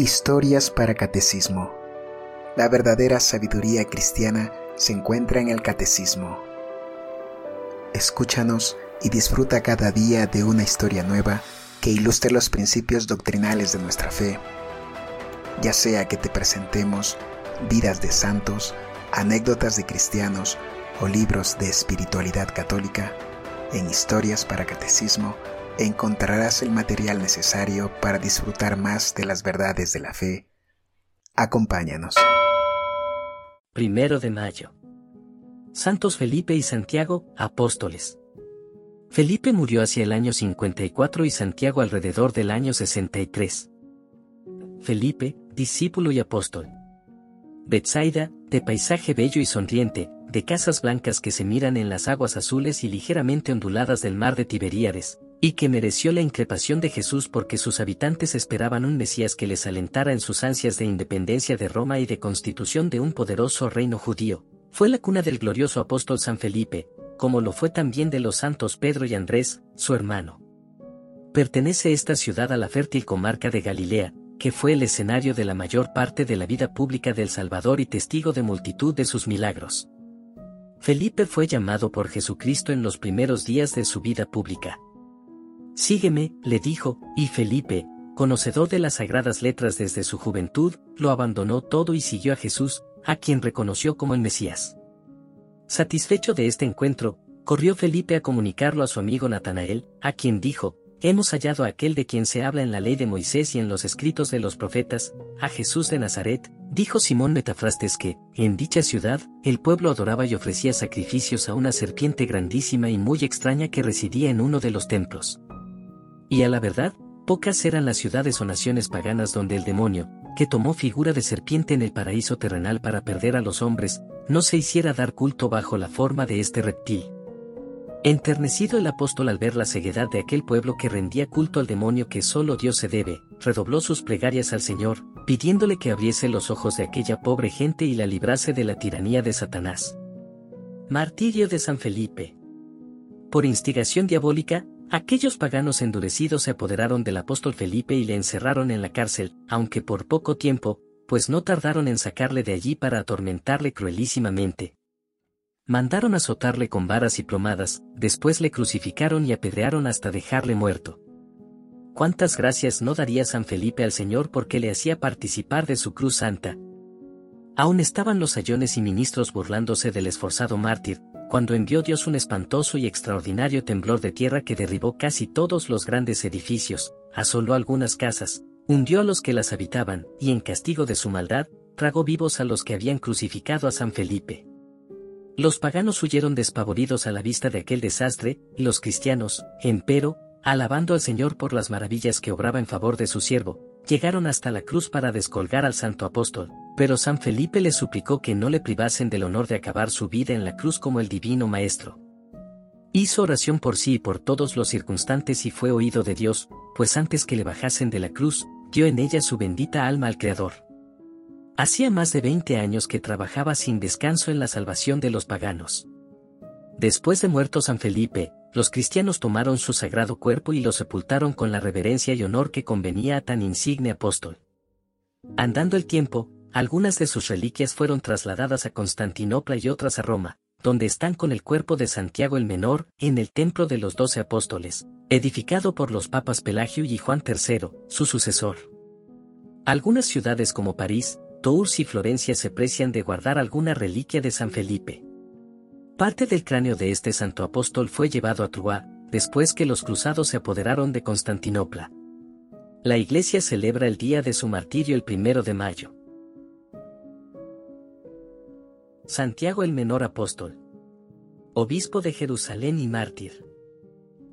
Historias para Catecismo. La verdadera sabiduría cristiana se encuentra en el Catecismo. Escúchanos y disfruta cada día de una historia nueva que ilustre los principios doctrinales de nuestra fe. Ya sea que te presentemos vidas de santos, anécdotas de cristianos o libros de espiritualidad católica, en Historias para Catecismo encontrarás el material necesario para disfrutar más de las verdades de la fe. Acompáñanos. Primero de mayo. Santos Felipe y Santiago, apóstoles. Felipe murió hacia el año 54 y Santiago alrededor del año 63. Felipe, discípulo y apóstol. Betsaida, de paisaje bello y sonriente, de casas blancas que se miran en las aguas azules y ligeramente onduladas del mar de Tiberíades, y que mereció la increpación de Jesús porque sus habitantes esperaban un Mesías que les alentara en sus ansias de independencia de Roma y de constitución de un poderoso reino judío. Fue la cuna del glorioso apóstol San Felipe, como lo fue también de los santos Pedro y Andrés, su hermano. Pertenece esta ciudad a la fértil comarca de Galilea, que fue el escenario de la mayor parte de la vida pública del Salvador y testigo de multitud de sus milagros. Felipe fue llamado por Jesucristo en los primeros días de su vida pública. Sígueme, le dijo, y Felipe, conocedor de las sagradas letras desde su juventud, lo abandonó todo y siguió a Jesús, a quien reconoció como el Mesías. Satisfecho de este encuentro, corrió Felipe a comunicarlo a su amigo Natanael, a quien dijo, Hemos hallado a aquel de quien se habla en la ley de Moisés y en los escritos de los profetas, a Jesús de Nazaret, dijo Simón Metafrastes que, en dicha ciudad, el pueblo adoraba y ofrecía sacrificios a una serpiente grandísima y muy extraña que residía en uno de los templos. Y a la verdad, pocas eran las ciudades o naciones paganas donde el demonio, que tomó figura de serpiente en el paraíso terrenal para perder a los hombres, no se hiciera dar culto bajo la forma de este reptil. Enternecido el apóstol al ver la ceguedad de aquel pueblo que rendía culto al demonio que solo Dios se debe, redobló sus plegarias al Señor, pidiéndole que abriese los ojos de aquella pobre gente y la librase de la tiranía de Satanás. Martirio de San Felipe. Por instigación diabólica, Aquellos paganos endurecidos se apoderaron del apóstol Felipe y le encerraron en la cárcel, aunque por poco tiempo, pues no tardaron en sacarle de allí para atormentarle cruelísimamente. Mandaron azotarle con varas y plomadas, después le crucificaron y apedrearon hasta dejarle muerto. ¿Cuántas gracias no daría San Felipe al Señor porque le hacía participar de su cruz santa? Aún estaban los sayones y ministros burlándose del esforzado mártir, cuando envió Dios un espantoso y extraordinario temblor de tierra que derribó casi todos los grandes edificios, asoló algunas casas, hundió a los que las habitaban, y en castigo de su maldad, tragó vivos a los que habían crucificado a San Felipe. Los paganos huyeron despavoridos a la vista de aquel desastre, y los cristianos, empero, alabando al Señor por las maravillas que obraba en favor de su siervo, llegaron hasta la cruz para descolgar al santo apóstol, pero San Felipe le suplicó que no le privasen del honor de acabar su vida en la cruz como el divino Maestro. Hizo oración por sí y por todos los circunstantes y fue oído de Dios, pues antes que le bajasen de la cruz, dio en ella su bendita alma al Creador. Hacía más de veinte años que trabajaba sin descanso en la salvación de los paganos. Después de muerto San Felipe, los cristianos tomaron su sagrado cuerpo y lo sepultaron con la reverencia y honor que convenía a tan insigne apóstol. Andando el tiempo, algunas de sus reliquias fueron trasladadas a Constantinopla y otras a Roma, donde están con el cuerpo de Santiago el Menor, en el templo de los doce apóstoles, edificado por los papas Pelagio y Juan III, su sucesor. Algunas ciudades como París, Tours y Florencia se precian de guardar alguna reliquia de San Felipe. Parte del cráneo de este santo apóstol fue llevado a Troyes, después que los cruzados se apoderaron de Constantinopla. La iglesia celebra el día de su martirio el primero de mayo. Santiago el Menor Apóstol. Obispo de Jerusalén y mártir.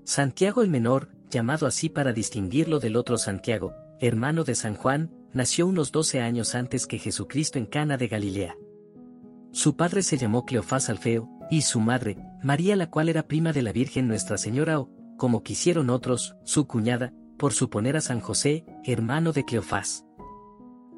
Santiago el Menor, llamado así para distinguirlo del otro Santiago, hermano de San Juan, nació unos doce años antes que Jesucristo en Cana de Galilea. Su padre se llamó Cleofás Alfeo, y su madre, María la cual era prima de la Virgen Nuestra Señora o, como quisieron otros, su cuñada, por suponer a San José, hermano de Cleofás.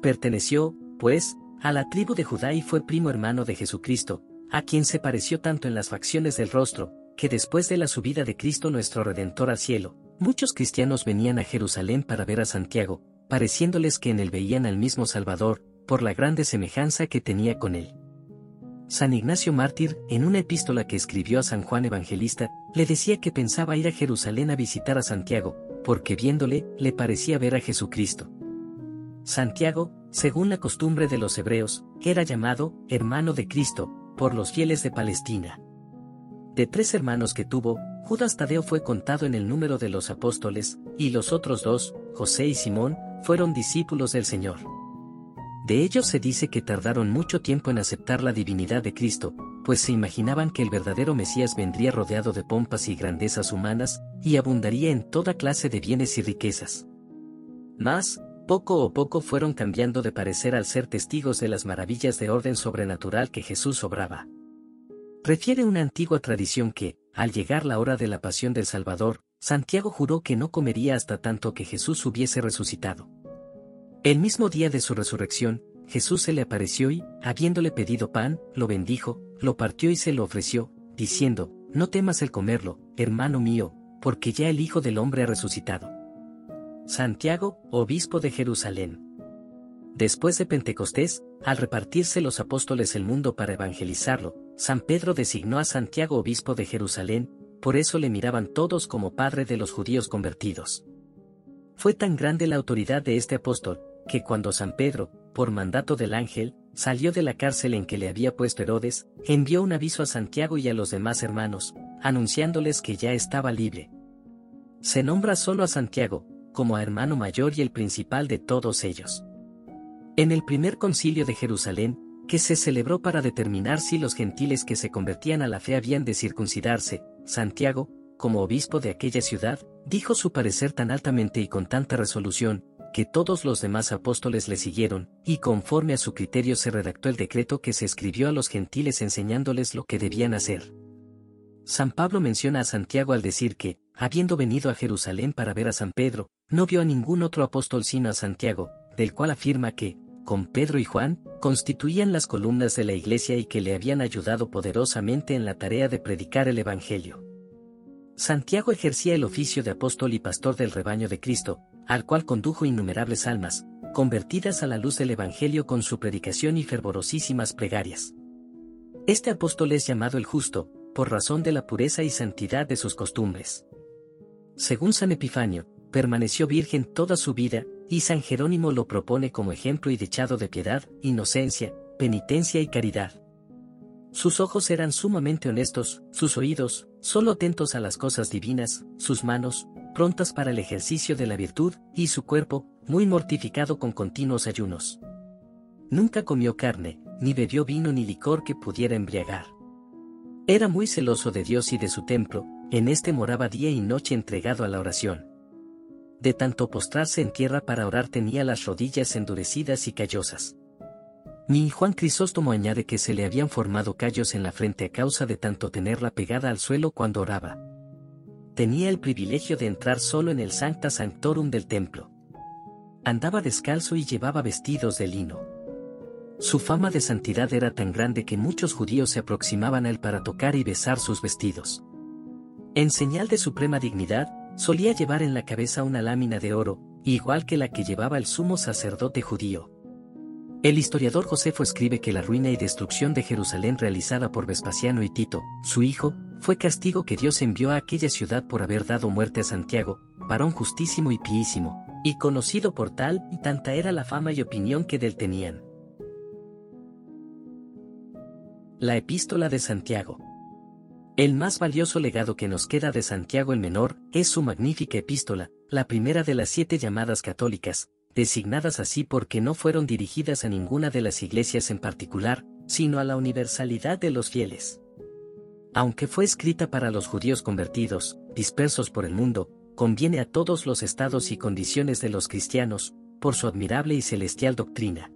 Perteneció, pues, a la tribu de Judá y fue primo hermano de Jesucristo, a quien se pareció tanto en las facciones del rostro, que después de la subida de Cristo nuestro Redentor al cielo, muchos cristianos venían a Jerusalén para ver a Santiago, pareciéndoles que en él veían al mismo Salvador, por la grande semejanza que tenía con él. San Ignacio Mártir, en una epístola que escribió a San Juan Evangelista, le decía que pensaba ir a Jerusalén a visitar a Santiago, porque viéndole, le parecía ver a Jesucristo. Santiago, según la costumbre de los hebreos, era llamado hermano de Cristo, por los fieles de Palestina. De tres hermanos que tuvo, Judas Tadeo fue contado en el número de los apóstoles, y los otros dos, José y Simón, fueron discípulos del Señor. De ellos se dice que tardaron mucho tiempo en aceptar la divinidad de Cristo, pues se imaginaban que el verdadero Mesías vendría rodeado de pompas y grandezas humanas, y abundaría en toda clase de bienes y riquezas. Mas, poco a poco fueron cambiando de parecer al ser testigos de las maravillas de orden sobrenatural que Jesús obraba. Refiere una antigua tradición que, al llegar la hora de la pasión del Salvador, Santiago juró que no comería hasta tanto que Jesús hubiese resucitado. El mismo día de su resurrección, Jesús se le apareció y, habiéndole pedido pan, lo bendijo, lo partió y se lo ofreció, diciendo, No temas el comerlo, hermano mío, porque ya el Hijo del Hombre ha resucitado. Santiago, obispo de Jerusalén. Después de Pentecostés, al repartirse los apóstoles el mundo para evangelizarlo, San Pedro designó a Santiago obispo de Jerusalén, por eso le miraban todos como padre de los judíos convertidos. Fue tan grande la autoridad de este apóstol, que cuando San Pedro, por mandato del ángel, salió de la cárcel en que le había puesto Herodes, envió un aviso a Santiago y a los demás hermanos, anunciándoles que ya estaba libre. Se nombra solo a Santiago, como a hermano mayor y el principal de todos ellos. En el primer concilio de Jerusalén, que se celebró para determinar si los gentiles que se convertían a la fe habían de circuncidarse, Santiago, como obispo de aquella ciudad, dijo su parecer tan altamente y con tanta resolución, que todos los demás apóstoles le siguieron, y conforme a su criterio se redactó el decreto que se escribió a los gentiles enseñándoles lo que debían hacer. San Pablo menciona a Santiago al decir que, habiendo venido a Jerusalén para ver a San Pedro, no vio a ningún otro apóstol sino a Santiago, del cual afirma que, con Pedro y Juan, constituían las columnas de la iglesia y que le habían ayudado poderosamente en la tarea de predicar el Evangelio. Santiago ejercía el oficio de apóstol y pastor del rebaño de Cristo, al cual condujo innumerables almas, convertidas a la luz del Evangelio con su predicación y fervorosísimas plegarias. Este apóstol es llamado el justo, por razón de la pureza y santidad de sus costumbres. Según San Epifanio, permaneció virgen toda su vida, y San Jerónimo lo propone como ejemplo y dechado de piedad, inocencia, penitencia y caridad. Sus ojos eran sumamente honestos, sus oídos, solo atentos a las cosas divinas, sus manos, prontas para el ejercicio de la virtud, y su cuerpo, muy mortificado con continuos ayunos. Nunca comió carne, ni bebió vino ni licor que pudiera embriagar. Era muy celoso de Dios y de su templo, en este moraba día y noche entregado a la oración. De tanto postrarse en tierra para orar tenía las rodillas endurecidas y callosas. Ni Juan Crisóstomo añade que se le habían formado callos en la frente a causa de tanto tenerla pegada al suelo cuando oraba tenía el privilegio de entrar solo en el Sancta Sanctorum del templo. Andaba descalzo y llevaba vestidos de lino. Su fama de santidad era tan grande que muchos judíos se aproximaban a él para tocar y besar sus vestidos. En señal de suprema dignidad, solía llevar en la cabeza una lámina de oro, igual que la que llevaba el sumo sacerdote judío. El historiador Josefo escribe que la ruina y destrucción de Jerusalén realizada por Vespasiano y Tito, su hijo, fue castigo que Dios envió a aquella ciudad por haber dado muerte a Santiago, varón justísimo y piísimo, y conocido por tal y tanta era la fama y opinión que del tenían. La epístola de Santiago. El más valioso legado que nos queda de Santiago el Menor es su magnífica epístola, la primera de las siete llamadas católicas, designadas así porque no fueron dirigidas a ninguna de las iglesias en particular, sino a la universalidad de los fieles. Aunque fue escrita para los judíos convertidos, dispersos por el mundo, conviene a todos los estados y condiciones de los cristianos, por su admirable y celestial doctrina.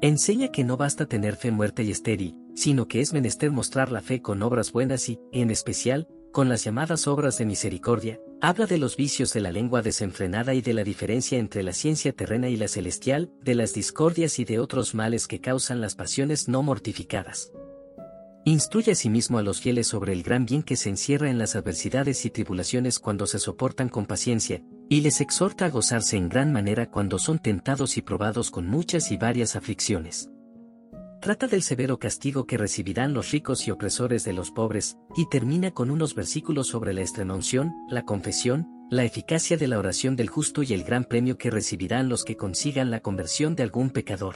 Enseña que no basta tener fe muerta y estéril, sino que es menester mostrar la fe con obras buenas y, en especial, con las llamadas obras de misericordia, habla de los vicios de la lengua desenfrenada y de la diferencia entre la ciencia terrena y la celestial, de las discordias y de otros males que causan las pasiones no mortificadas. Instruye asimismo a los fieles sobre el gran bien que se encierra en las adversidades y tribulaciones cuando se soportan con paciencia, Y les exhorta a gozarse en gran manera cuando son tentados y probados con muchas y varias aflicciones. Trata del severo castigo que recibirán los ricos y opresores de los pobres, y termina con unos versículos sobre la extremaunción, la confesión, la eficacia de la oración del justo y el gran premio que recibirán los que consigan la conversión de algún pecador.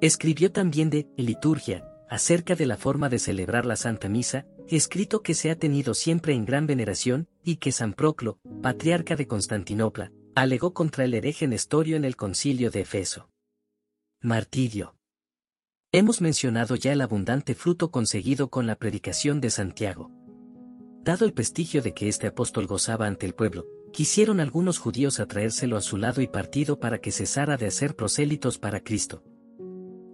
Escribió también de liturgia, acerca de la forma de celebrar la Santa Misa, escrito que se ha tenido siempre en gran veneración, y que San Proclo, patriarca de Constantinopla, alegó contra el hereje Nestorio en el concilio de Efeso. Martirio. Hemos mencionado ya el abundante fruto conseguido con la predicación de Santiago. Dado el prestigio de que este apóstol gozaba ante el pueblo, quisieron algunos judíos atraérselo a su lado y partido para que cesara de hacer prosélitos para Cristo.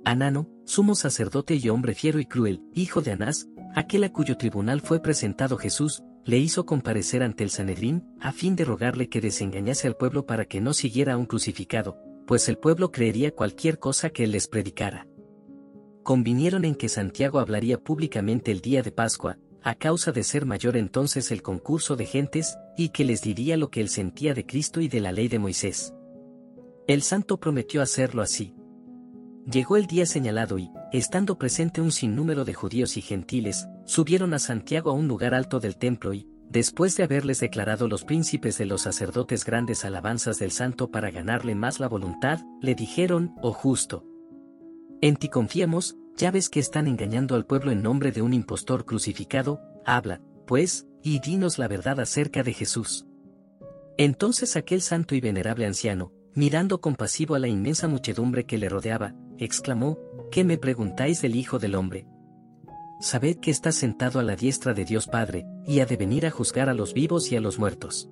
Anano, sumo sacerdote y hombre fiero y cruel, hijo de Anás, aquel a cuyo tribunal fue presentado Jesús, le hizo comparecer ante el Sanedrín, a fin de rogarle que desengañase al pueblo para que no siguiera a un crucificado, pues el pueblo creería cualquier cosa que él les predicara convinieron en que Santiago hablaría públicamente el día de Pascua, a causa de ser mayor entonces el concurso de gentes, y que les diría lo que él sentía de Cristo y de la ley de Moisés. El santo prometió hacerlo así. Llegó el día señalado y, estando presente un sinnúmero de judíos y gentiles, subieron a Santiago a un lugar alto del templo y, después de haberles declarado los príncipes de los sacerdotes grandes alabanzas del santo para ganarle más la voluntad, le dijeron, oh justo, en ti confiamos, ya ves que están engañando al pueblo en nombre de un impostor crucificado, habla, pues, y dinos la verdad acerca de Jesús. Entonces aquel santo y venerable anciano, mirando compasivo a la inmensa muchedumbre que le rodeaba, exclamó, ¿qué me preguntáis del Hijo del Hombre? Sabed que está sentado a la diestra de Dios Padre, y ha de venir a juzgar a los vivos y a los muertos.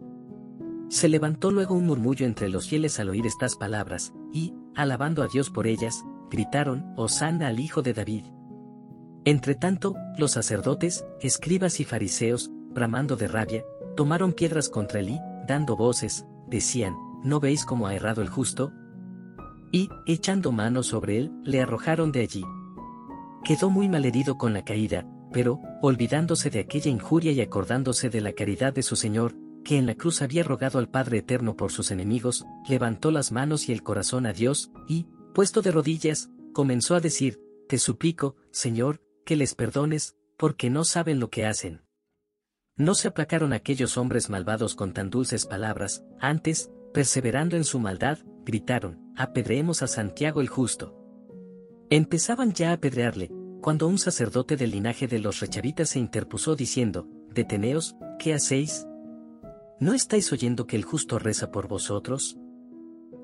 Se levantó luego un murmullo entre los fieles al oír estas palabras, y, alabando a Dios por ellas, gritaron, Hosanna al Hijo de David. Entretanto, los sacerdotes, escribas y fariseos, bramando de rabia, tomaron piedras contra él y, dando voces, decían, ¿no veis cómo ha errado el justo? Y, echando mano sobre él, le arrojaron de allí. Quedó muy malherido con la caída, pero, olvidándose de aquella injuria y acordándose de la caridad de su Señor, que en la cruz había rogado al Padre Eterno por sus enemigos, levantó las manos y el corazón a Dios, y, Puesto de rodillas, comenzó a decir, Te suplico, Señor, que les perdones, porque no saben lo que hacen. No se aplacaron aquellos hombres malvados con tan dulces palabras, antes, perseverando en su maldad, gritaron, Apedreemos a Santiago el justo. Empezaban ya a apedrearle, cuando un sacerdote del linaje de los rechavitas se interpuso diciendo, Deteneos, ¿qué hacéis? ¿No estáis oyendo que el justo reza por vosotros?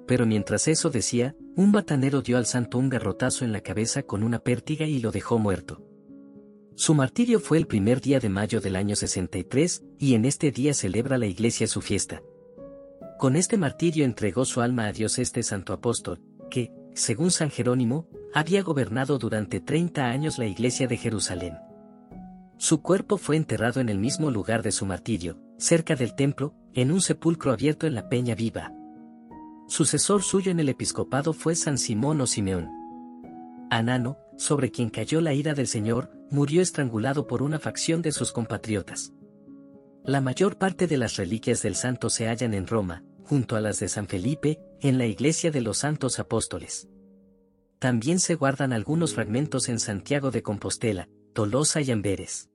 pero mientras eso decía, un batanero dio al santo un garrotazo en la cabeza con una pértiga y lo dejó muerto. Su martirio fue el primer día de mayo del año 63, y en este día celebra la iglesia su fiesta. Con este martirio entregó su alma a Dios este santo apóstol, que, según San Jerónimo, había gobernado durante 30 años la iglesia de Jerusalén. Su cuerpo fue enterrado en el mismo lugar de su martirio, cerca del templo, en un sepulcro abierto en la peña viva. Sucesor suyo en el episcopado fue San Simón o Simeón. Anano, sobre quien cayó la ira del Señor, murió estrangulado por una facción de sus compatriotas. La mayor parte de las reliquias del santo se hallan en Roma, junto a las de San Felipe, en la iglesia de los santos apóstoles. También se guardan algunos fragmentos en Santiago de Compostela, Tolosa y Amberes.